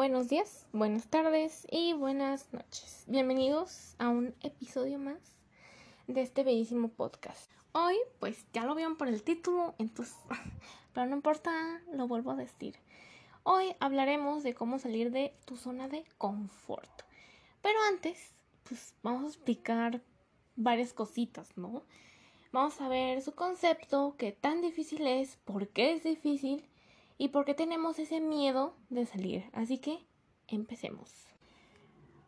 Buenos días, buenas tardes y buenas noches. Bienvenidos a un episodio más de este bellísimo podcast. Hoy, pues ya lo vieron por el título, entonces, pero no importa, lo vuelvo a decir. Hoy hablaremos de cómo salir de tu zona de confort. Pero antes, pues vamos a explicar varias cositas, ¿no? Vamos a ver su concepto, qué tan difícil es, por qué es difícil y por qué tenemos ese miedo de salir. Así que empecemos.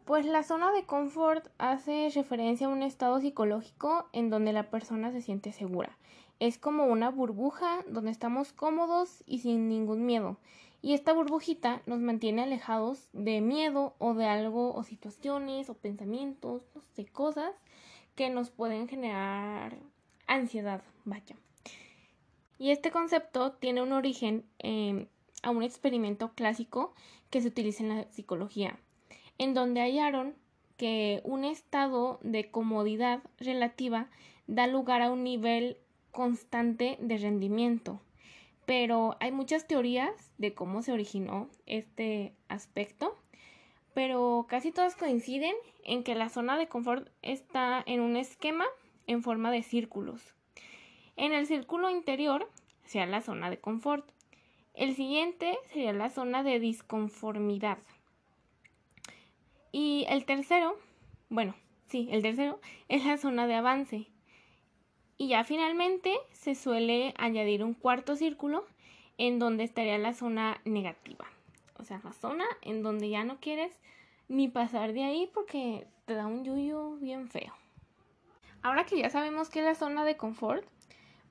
Pues la zona de confort hace referencia a un estado psicológico en donde la persona se siente segura. Es como una burbuja donde estamos cómodos y sin ningún miedo. Y esta burbujita nos mantiene alejados de miedo o de algo o situaciones o pensamientos, no sé, cosas que nos pueden generar ansiedad, vaya. Y este concepto tiene un origen em, a un experimento clásico que se utiliza en la psicología, en donde hallaron que un estado de comodidad relativa da lugar a un nivel constante de rendimiento. Pero hay muchas teorías de cómo se originó este aspecto, pero casi todas coinciden en que la zona de confort está en un esquema en forma de círculos. En el círculo interior sería la zona de confort. El siguiente sería la zona de disconformidad. Y el tercero, bueno, sí, el tercero es la zona de avance. Y ya finalmente se suele añadir un cuarto círculo en donde estaría la zona negativa. O sea, la zona en donde ya no quieres ni pasar de ahí porque te da un yuyo bien feo. Ahora que ya sabemos que es la zona de confort,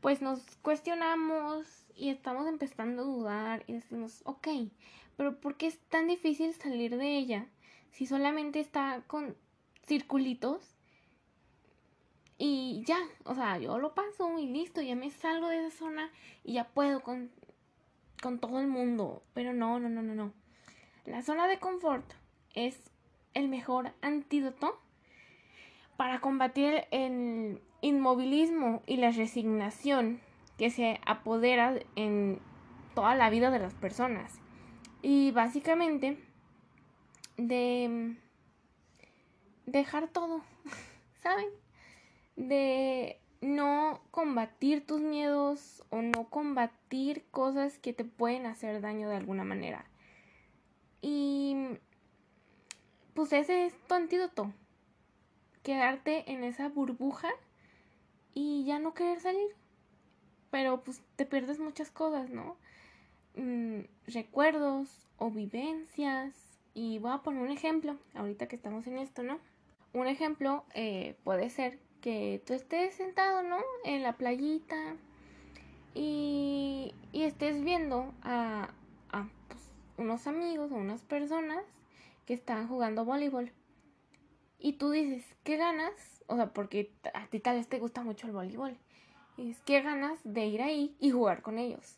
pues nos cuestionamos y estamos empezando a dudar y decimos, ok, pero ¿por qué es tan difícil salir de ella si solamente está con circulitos? Y ya, o sea, yo lo paso y listo, ya me salgo de esa zona y ya puedo con, con todo el mundo. Pero no, no, no, no, no. La zona de confort es el mejor antídoto para combatir el inmovilismo y la resignación que se apodera en toda la vida de las personas. Y básicamente de dejar todo, ¿saben? De no combatir tus miedos o no combatir cosas que te pueden hacer daño de alguna manera. Y pues ese es tu antídoto quedarte en esa burbuja y ya no querer salir. Pero pues te pierdes muchas cosas, ¿no? Mm, recuerdos o vivencias. Y voy a poner un ejemplo, ahorita que estamos en esto, ¿no? Un ejemplo eh, puede ser que tú estés sentado, ¿no? En la playita y, y estés viendo a, a pues, unos amigos o unas personas que están jugando voleibol. Y tú dices, ¿qué ganas? O sea, porque a ti tal vez te gusta mucho el voleibol. Dices, ¿qué ganas de ir ahí y jugar con ellos?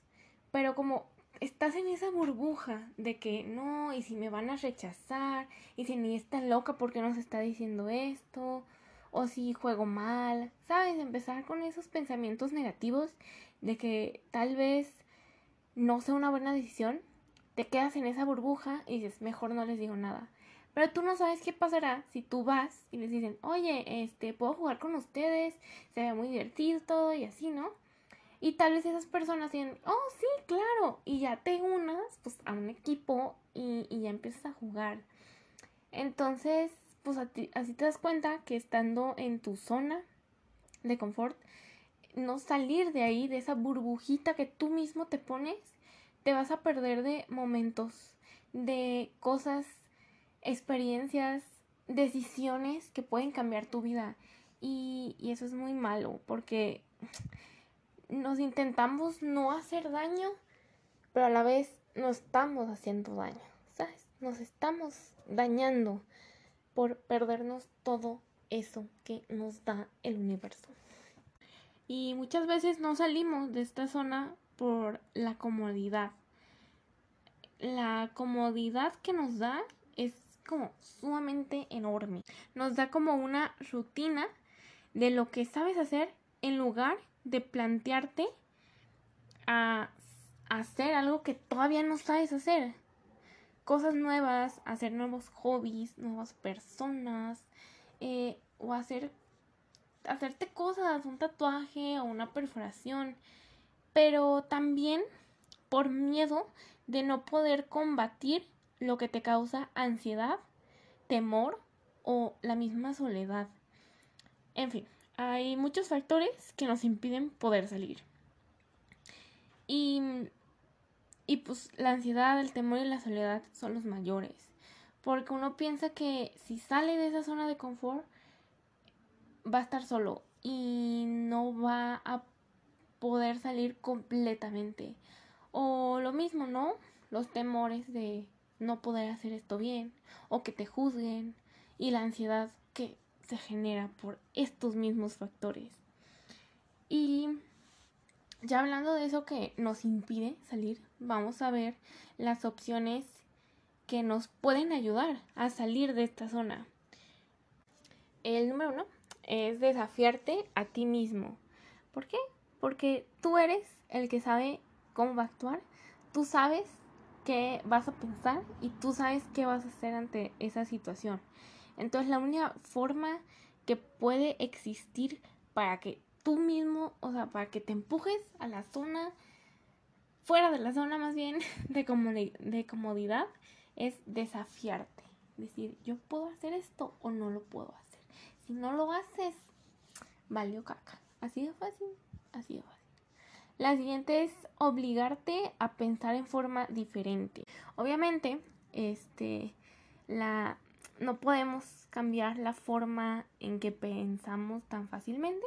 Pero como estás en esa burbuja de que no, y si me van a rechazar, y si ni está loca porque nos está diciendo esto, o si juego mal, ¿sabes? Empezar con esos pensamientos negativos de que tal vez no sea una buena decisión, te quedas en esa burbuja y dices, mejor no les digo nada. Pero tú no sabes qué pasará si tú vas y les dicen, oye, este, puedo jugar con ustedes, se ve muy divertido todo y así, ¿no? Y tal vez esas personas dicen, oh, sí, claro, y ya te unas pues, a un equipo y, y ya empiezas a jugar. Entonces, pues así te das cuenta que estando en tu zona de confort, no salir de ahí, de esa burbujita que tú mismo te pones, te vas a perder de momentos, de cosas experiencias, decisiones que pueden cambiar tu vida. Y, eso es muy malo porque nos intentamos no hacer daño, pero a la vez nos estamos haciendo daño, ¿sabes? Nos estamos dañando por perdernos todo eso que nos da el universo. Y muchas veces no salimos de esta zona por la comodidad. La comodidad que nos da es como sumamente enorme. Nos da como una rutina de lo que sabes hacer en lugar de plantearte a hacer algo que todavía no sabes hacer. cosas nuevas, hacer nuevos hobbies, nuevas personas, eh, o hacer, hacerte cosas, un tatuaje o una perforación, pero también por miedo de no poder combatir lo que te causa ansiedad, temor o la misma soledad. En fin, hay muchos factores que nos impiden poder salir. Y, y pues la ansiedad, el temor y la soledad son los mayores. Porque uno piensa que si sale de esa zona de confort, va a estar solo y no va a poder salir completamente. O lo mismo, ¿no? Los temores de no poder hacer esto bien o que te juzguen y la ansiedad que se genera por estos mismos factores. Y ya hablando de eso que nos impide salir, vamos a ver las opciones que nos pueden ayudar a salir de esta zona. El número uno es desafiarte a ti mismo. ¿Por qué? Porque tú eres el que sabe cómo va a actuar, tú sabes qué vas a pensar y tú sabes qué vas a hacer ante esa situación. Entonces la única forma que puede existir para que tú mismo, o sea, para que te empujes a la zona, fuera de la zona más bien de, de comodidad, es desafiarte. Decir, yo puedo hacer esto o no lo puedo hacer. Si no lo haces, valió caca. Así de fácil, así de fácil. La siguiente es obligarte a pensar en forma diferente. Obviamente, este, la, no podemos cambiar la forma en que pensamos tan fácilmente,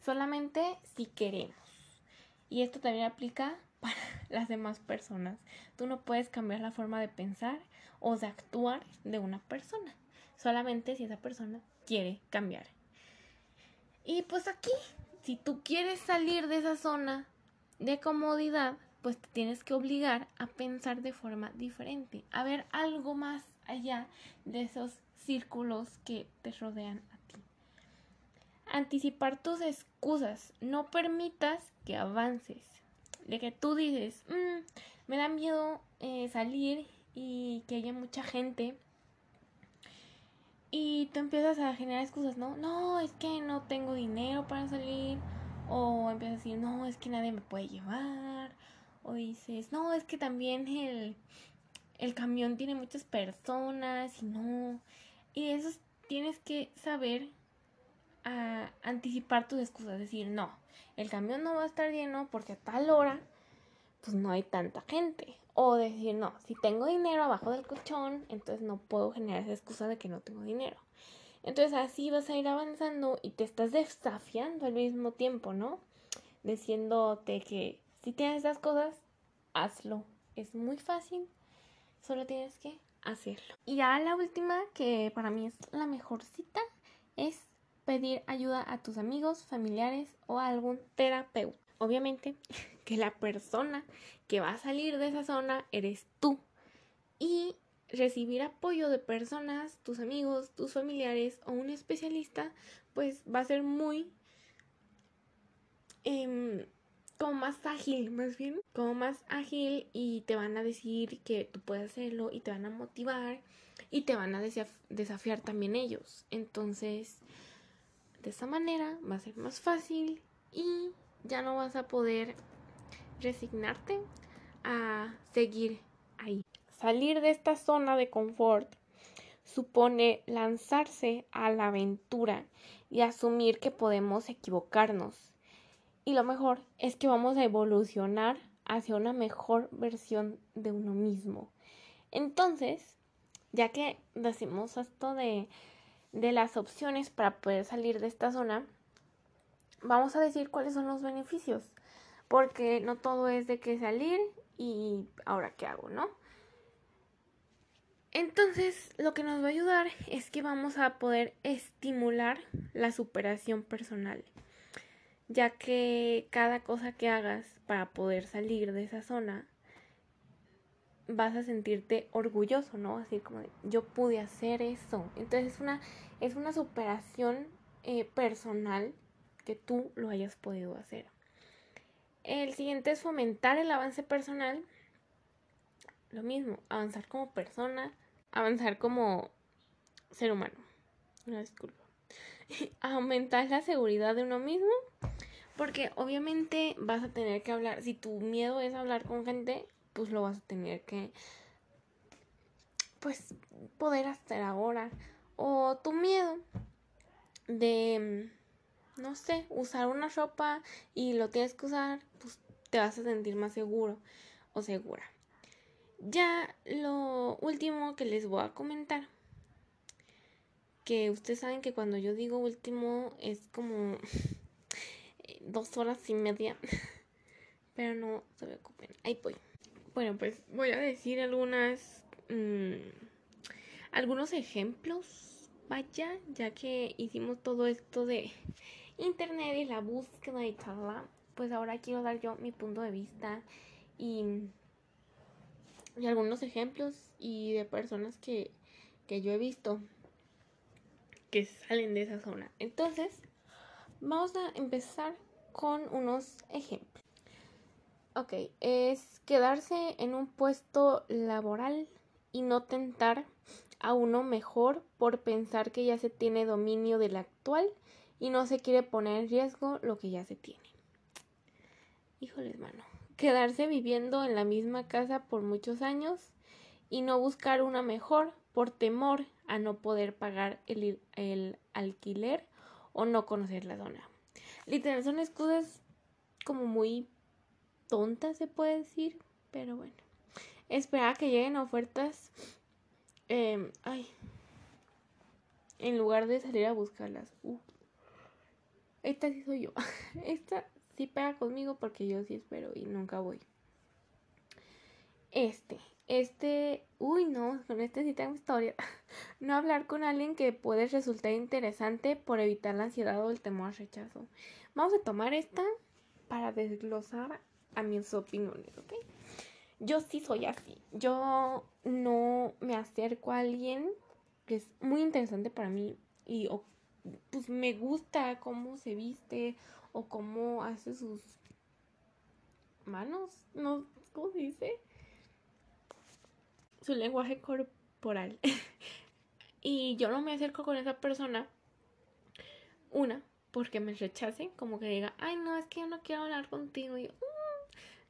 solamente si queremos. Y esto también aplica para las demás personas. Tú no puedes cambiar la forma de pensar o de actuar de una persona, solamente si esa persona quiere cambiar. Y pues aquí, si tú quieres salir de esa zona de comodidad, pues te tienes que obligar a pensar de forma diferente, a ver algo más allá de esos círculos que te rodean a ti. Anticipar tus excusas, no permitas que avances. De que tú dices, mm, me da miedo eh, salir y que haya mucha gente y tú empiezas a generar excusas, ¿no? No, es que no tengo dinero para salir. O empiezas a decir, no, es que nadie me puede llevar. O dices, no, es que también el, el camión tiene muchas personas y no. Y eso tienes que saber a anticipar tus excusas. Decir, no, el camión no va a estar lleno porque a tal hora pues no hay tanta gente. O decir, no, si tengo dinero abajo del colchón, entonces no puedo generar esa excusa de que no tengo dinero. Entonces así vas a ir avanzando y te estás desafiando al mismo tiempo, ¿no? Diciéndote que si tienes esas cosas, hazlo. Es muy fácil, solo tienes que hacerlo. Y ya la última, que para mí es la mejor cita, es pedir ayuda a tus amigos, familiares o a algún terapeuta. Obviamente que la persona que va a salir de esa zona eres tú. Y recibir apoyo de personas, tus amigos, tus familiares o un especialista, pues va a ser muy... Em, como más ágil, más bien, como más ágil y te van a decir que tú puedes hacerlo y te van a motivar y te van a desafiar también ellos. Entonces, de esa manera va a ser más fácil y ya no vas a poder resignarte a seguir. Salir de esta zona de confort supone lanzarse a la aventura y asumir que podemos equivocarnos. Y lo mejor es que vamos a evolucionar hacia una mejor versión de uno mismo. Entonces, ya que decimos esto de, de las opciones para poder salir de esta zona, vamos a decir cuáles son los beneficios, porque no todo es de que salir y ahora qué hago, ¿no? Entonces, lo que nos va a ayudar es que vamos a poder estimular la superación personal, ya que cada cosa que hagas para poder salir de esa zona, vas a sentirte orgulloso, ¿no? Así como yo pude hacer eso. Entonces es una, es una superación eh, personal que tú lo hayas podido hacer. El siguiente es fomentar el avance personal lo mismo, avanzar como persona, avanzar como ser humano. Una disculpa. Aumentar la seguridad de uno mismo, porque obviamente vas a tener que hablar, si tu miedo es hablar con gente, pues lo vas a tener que pues poder hacer ahora o tu miedo de no sé, usar una ropa y lo tienes que usar, pues te vas a sentir más seguro o segura. Ya lo último que les voy a comentar, que ustedes saben que cuando yo digo último es como dos horas y media, pero no se preocupen, ahí voy. Bueno, pues voy a decir algunas, mmm, algunos ejemplos, vaya, ya que hicimos todo esto de internet y la búsqueda y tal, pues ahora quiero dar yo mi punto de vista y, y algunos ejemplos y de personas que, que yo he visto que salen de esa zona. Entonces, vamos a empezar con unos ejemplos. Ok, es quedarse en un puesto laboral y no tentar a uno mejor por pensar que ya se tiene dominio del actual y no se quiere poner en riesgo lo que ya se tiene. Híjole, hermano. Quedarse viviendo en la misma casa por muchos años y no buscar una mejor por temor a no poder pagar el, el alquiler o no conocer la zona. Literal, son excusas como muy tontas, se puede decir, pero bueno. Esperar que lleguen ofertas. Eh, ay. En lugar de salir a buscarlas. Uh, esta sí soy yo. Esta sí pega conmigo porque yo sí espero y nunca voy. Este, este, uy no, con este sí tengo historia. No hablar con alguien que puede resultar interesante por evitar la ansiedad o el temor al rechazo. Vamos a tomar esta para desglosar a mis opiniones, ¿ok? Yo sí soy así. Yo no me acerco a alguien que es muy interesante para mí y pues me gusta cómo se viste o cómo hace sus manos, no, ¿cómo se dice? Su lenguaje corporal. y yo no me acerco con esa persona, una, porque me rechacen, como que diga, ay, no, es que yo no quiero hablar contigo. Y mm".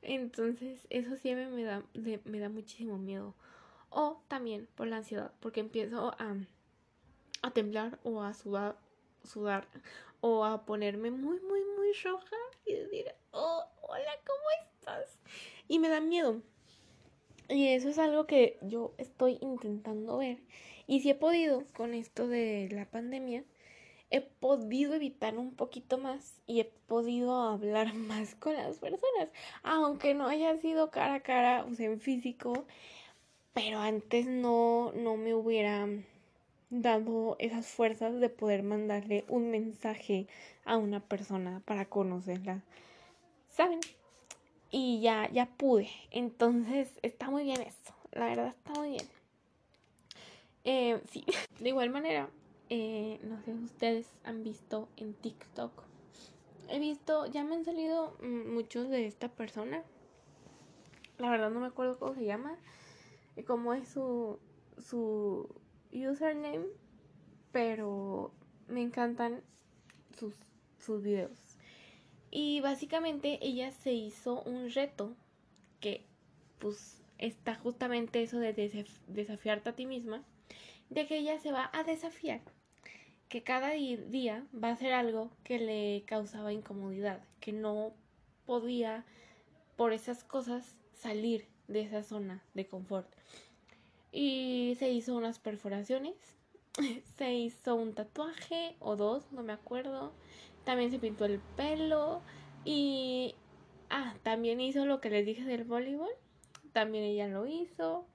Entonces, eso siempre me da, me da muchísimo miedo. O también por la ansiedad, porque empiezo a, a temblar o a sudar sudar o a ponerme muy, muy, muy roja y decir, oh, hola, ¿cómo estás? Y me da miedo. Y eso es algo que yo estoy intentando ver. Y si he podido con esto de la pandemia, he podido evitar un poquito más y he podido hablar más con las personas. Aunque no haya sido cara a cara, o sea, en físico. Pero antes no, no me hubiera dado esas fuerzas de poder mandarle un mensaje a una persona para conocerla. ¿Saben? Y ya, ya pude. Entonces está muy bien esto. La verdad está muy bien. Eh, sí, de igual manera, eh, no sé si ustedes han visto en TikTok. He visto, ya me han salido muchos de esta persona. La verdad no me acuerdo cómo se llama. Y cómo es su, su username, pero me encantan sus, sus videos. Y básicamente ella se hizo un reto que pues está justamente eso de desafiarte a ti misma, de que ella se va a desafiar, que cada día va a hacer algo que le causaba incomodidad, que no podía por esas cosas salir de esa zona de confort y se hizo unas perforaciones, se hizo un tatuaje o dos, no me acuerdo, también se pintó el pelo y ah, también hizo lo que les dije del voleibol, también ella lo hizo.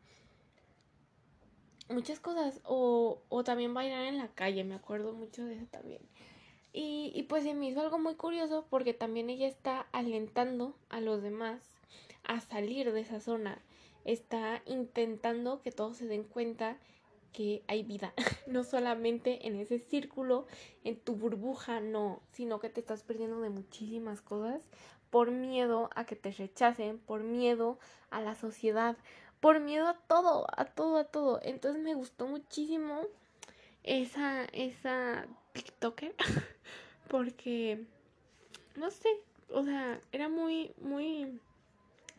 Muchas cosas, o, o también bailar en la calle, me acuerdo mucho de eso también. Y, y pues se me hizo algo muy curioso porque también ella está alentando a los demás a salir de esa zona está intentando que todos se den cuenta que hay vida, no solamente en ese círculo, en tu burbuja, no, sino que te estás perdiendo de muchísimas cosas por miedo a que te rechacen, por miedo a la sociedad, por miedo a todo, a todo, a todo. Entonces me gustó muchísimo esa, esa TikToker, porque, no sé, o sea, era muy, muy,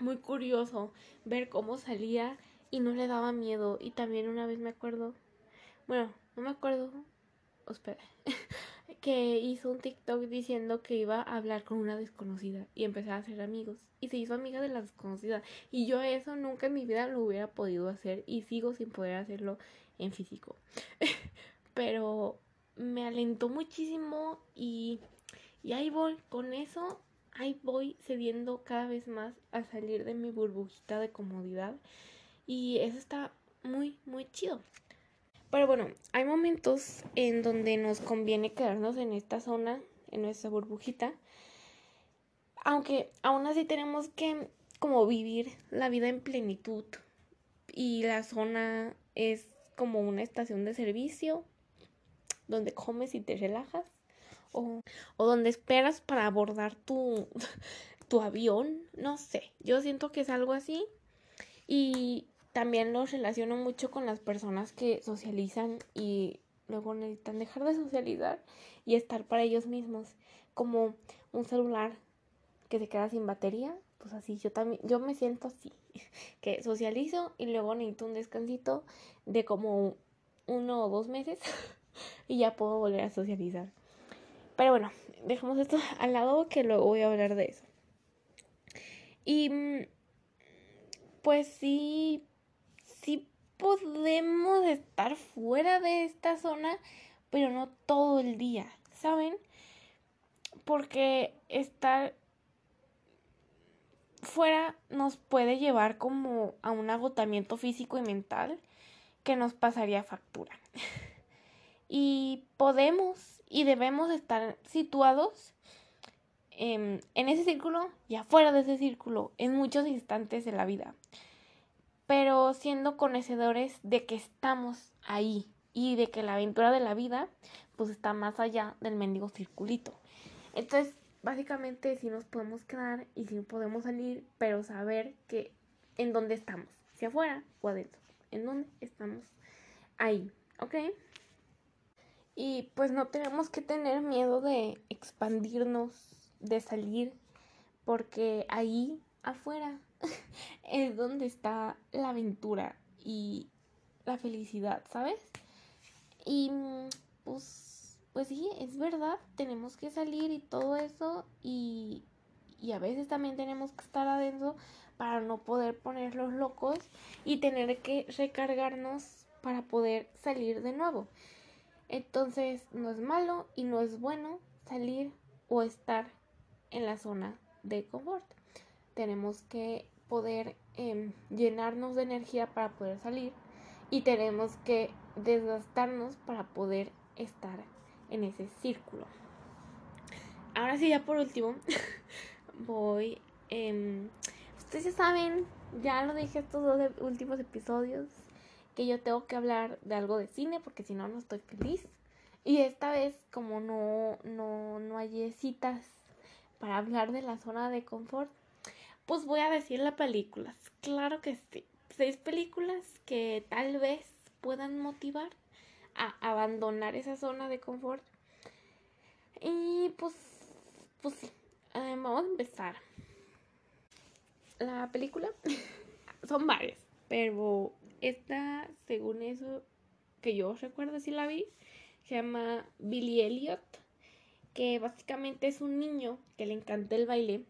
muy curioso ver cómo salía y no le daba miedo. Y también una vez me acuerdo, bueno, no me acuerdo, que hizo un TikTok diciendo que iba a hablar con una desconocida y empezar a hacer amigos. Y se hizo amiga de la desconocida. Y yo eso nunca en mi vida lo hubiera podido hacer y sigo sin poder hacerlo en físico. Pero me alentó muchísimo y, y ahí voy con eso. Ahí voy cediendo cada vez más a salir de mi burbujita de comodidad. Y eso está muy, muy chido. Pero bueno, hay momentos en donde nos conviene quedarnos en esta zona, en nuestra burbujita. Aunque aún así tenemos que como vivir la vida en plenitud. Y la zona es como una estación de servicio donde comes y te relajas. O, o donde esperas para abordar tu, tu avión. No sé, yo siento que es algo así. Y también los relaciono mucho con las personas que socializan y luego necesitan dejar de socializar y estar para ellos mismos, como un celular que se queda sin batería, pues así yo también yo me siento así, que socializo y luego necesito un descansito de como uno o dos meses y ya puedo volver a socializar. Pero bueno, dejemos esto al lado que luego voy a hablar de eso. Y mm, pues sí, sí podemos estar fuera de esta zona, pero no todo el día, ¿saben? Porque estar fuera nos puede llevar como a un agotamiento físico y mental que nos pasaría factura. y podemos y debemos estar situados en, en ese círculo y afuera de ese círculo en muchos instantes de la vida pero siendo conocedores de que estamos ahí y de que la aventura de la vida pues está más allá del mendigo circulito. Entonces, básicamente si nos podemos quedar y si podemos salir, pero saber que en dónde estamos, si afuera o adentro, en dónde estamos ahí, ¿ok? Y pues no tenemos que tener miedo de expandirnos, de salir, porque ahí afuera es donde está la aventura y la felicidad, ¿sabes? Y pues, pues sí, es verdad, tenemos que salir y todo eso y, y a veces también tenemos que estar adentro para no poder ponerlos locos y tener que recargarnos para poder salir de nuevo. Entonces no es malo y no es bueno salir o estar en la zona de confort. Tenemos que poder em, llenarnos de energía para poder salir y tenemos que desgastarnos para poder estar en ese círculo. Ahora sí, ya por último, voy... Eh, ustedes ya saben, ya lo dije estos dos últimos episodios, que yo tengo que hablar de algo de cine porque si no, no estoy feliz. Y esta vez, como no, no, no hay citas para hablar de la zona de confort, pues voy a decir las películas. Claro que sí. Seis películas que tal vez puedan motivar a abandonar esa zona de confort. Y pues, pues sí. Eh, vamos a empezar. La película son varias, pero esta, según eso que yo recuerdo si la vi, se llama Billy Elliot, que básicamente es un niño que le encanta el baile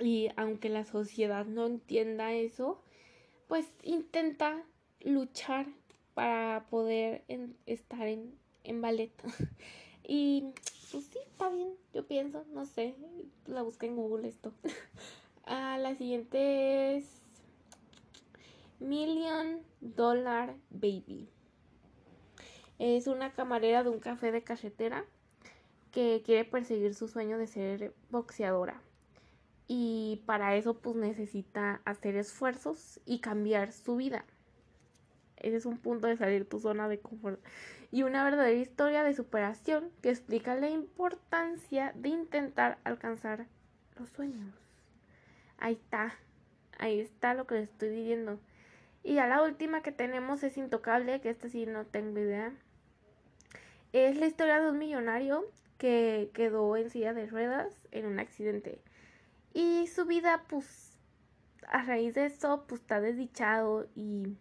y aunque la sociedad no entienda eso, pues intenta luchar para poder estar en, en ballet. y pues sí, está bien, yo pienso, no sé, la busqué en Google esto. ah, la siguiente es Million Dollar Baby. Es una camarera de un café de cajetera que quiere perseguir su sueño de ser boxeadora y para eso pues necesita hacer esfuerzos y cambiar su vida. Ese es un punto de salir tu zona de confort. Y una verdadera historia de superación que explica la importancia de intentar alcanzar los sueños. Ahí está, ahí está lo que les estoy diciendo. Y ya la última que tenemos es Intocable, que esta sí no tengo idea. Es la historia de un millonario que quedó en silla de ruedas en un accidente. Y su vida, pues, a raíz de eso, pues está desdichado y,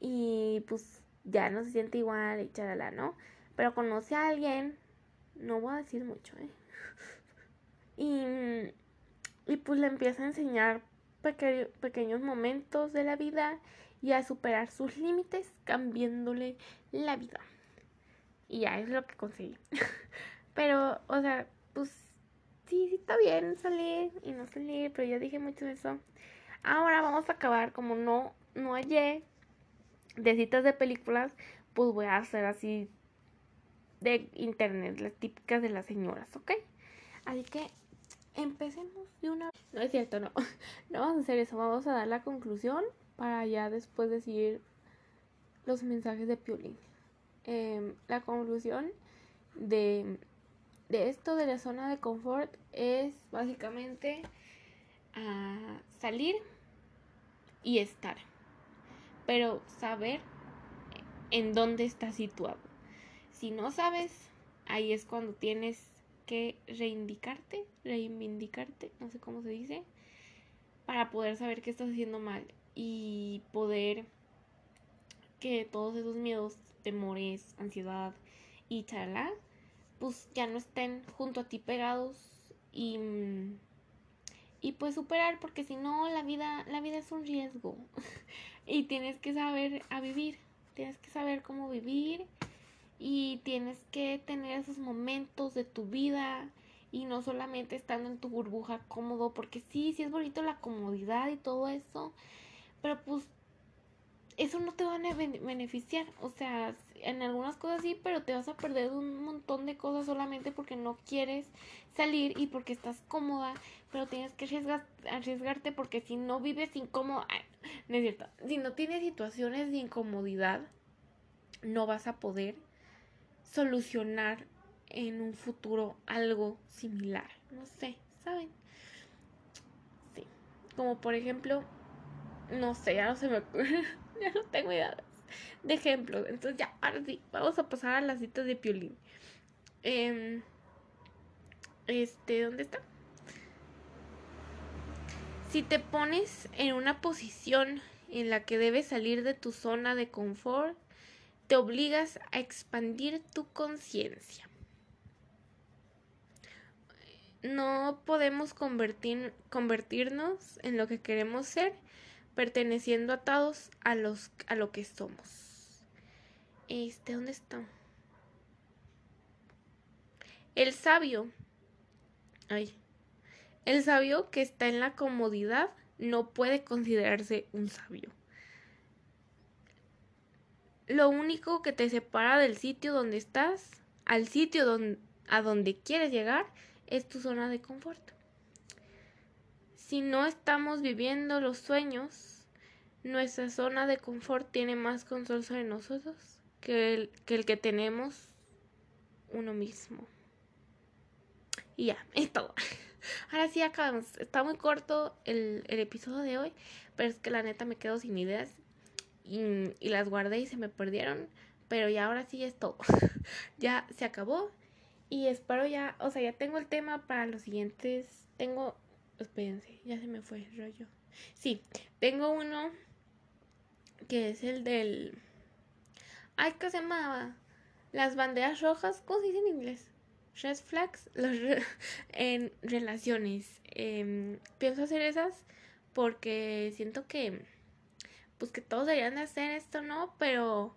y pues ya no se siente igual y charala, ¿no? Pero conoce a alguien, no voy a decir mucho, ¿eh? Y, y pues le empieza a enseñar pequeños momentos de la vida y a superar sus límites cambiándole la vida. Y ya es lo que conseguí. pero, o sea, pues sí, sí está bien salir y no salir, pero ya dije mucho de eso. Ahora vamos a acabar, como no, no hallé de citas de películas, pues voy a hacer así de internet, las típicas de las señoras, ¿ok? Así que empecemos de una No es cierto, no. No vamos a hacer eso, vamos a dar la conclusión para ya después decir los mensajes de Piolín. Em, la conclusión de, esto de la zona de confort es básicamente ah, salir y estar, pero saber en dónde está situado. Si no sabes, ahí es cuando tienes que reindicarte, reivindicarte, no sé cómo se dice, para poder saber qué estás haciendo mal y poder que todos esos miedos, temores, ansiedad y chala, pues ya no estén junto a ti pegados y, y pues superar porque si no la vida la vida es un riesgo. Y tienes que saber a vivir tienes que saber cómo vivir y tienes que tener esos momentos de tu vida y no solamente estando en tu burbuja cómodo porque sí sí es bonito la comodidad y todo eso pero pues eso no te va a beneficiar. O sea, en algunas cosas sí, pero te vas a perder un montón de cosas solamente porque no quieres salir y porque estás cómoda, pero tienes que arriesgarte porque si no vives incómodo, no es cierto, si no tienes situaciones de incomodidad, no vas a poder solucionar en un futuro algo similar. No sé, ¿saben? Sí. Como por ejemplo, no sé, ya no se me ocurre. ya no tengo idea de ejemplos. Entonces ya, ahora sí, vamos a pasar a las citas de Piolín. Em, este, ¿dónde está? Si te pones en una posición en la que debes salir de tu zona de confort, te obligas a expandir tu conciencia. No podemos convertir, convertirnos en lo que queremos ser perteneciendo atados a los a lo que somos. Este, ¿dónde está? El sabio. Ay. El sabio que está en la comodidad no puede considerarse un sabio. Lo único que te separa del sitio donde estás al sitio a donde quieres llegar es tu zona de confort si no estamos viviendo los sueños, nuestra zona de confort tiene más control sobre nosotros que el que, tenemos uno mismo. Y ya, es todo. Ahora sí acabamos. Está muy corto el, episodio de hoy, pero es que la neta me quedo sin ideas y, y las guardé y se me perdieron. Pero ya ahora sí es todo. ya se acabó y espero ya, o sea, ya tengo el tema para los siguientes. Tengo Espérense, ya se me fue el rollo. Sí, tengo uno que es el del. Ay, ¿qué se llamaba? Las banderas rojas, ¿cómo se dice en inglés? Red flags los en relaciones. Em, pienso hacer esas porque siento que. Pues que todos deberían de hacer esto, ¿no? Pero.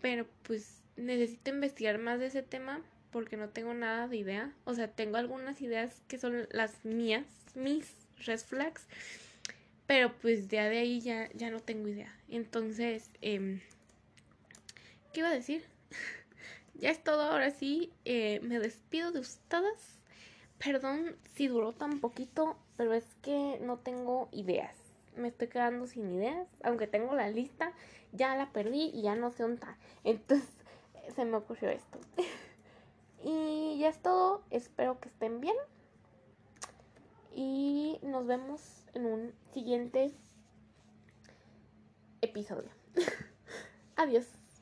Pero pues necesito investigar más de ese tema porque no tengo nada de idea. O sea, tengo algunas ideas que son las mías mis red flags. Pero pues ya de ahí ya, ya no tengo idea. Entonces, eh, ¿qué iba a decir? ya es todo, ahora sí. Eh, me despido de ustedes. Perdón si duró tan poquito, pero es que no tengo ideas. Me estoy quedando sin ideas. Aunque tengo la lista, ya la perdí y ya no sé dónde está. Entonces, se me ocurrió esto. y ya es todo. Espero que estén bien y nos vemos en un siguiente episodio. Adiós.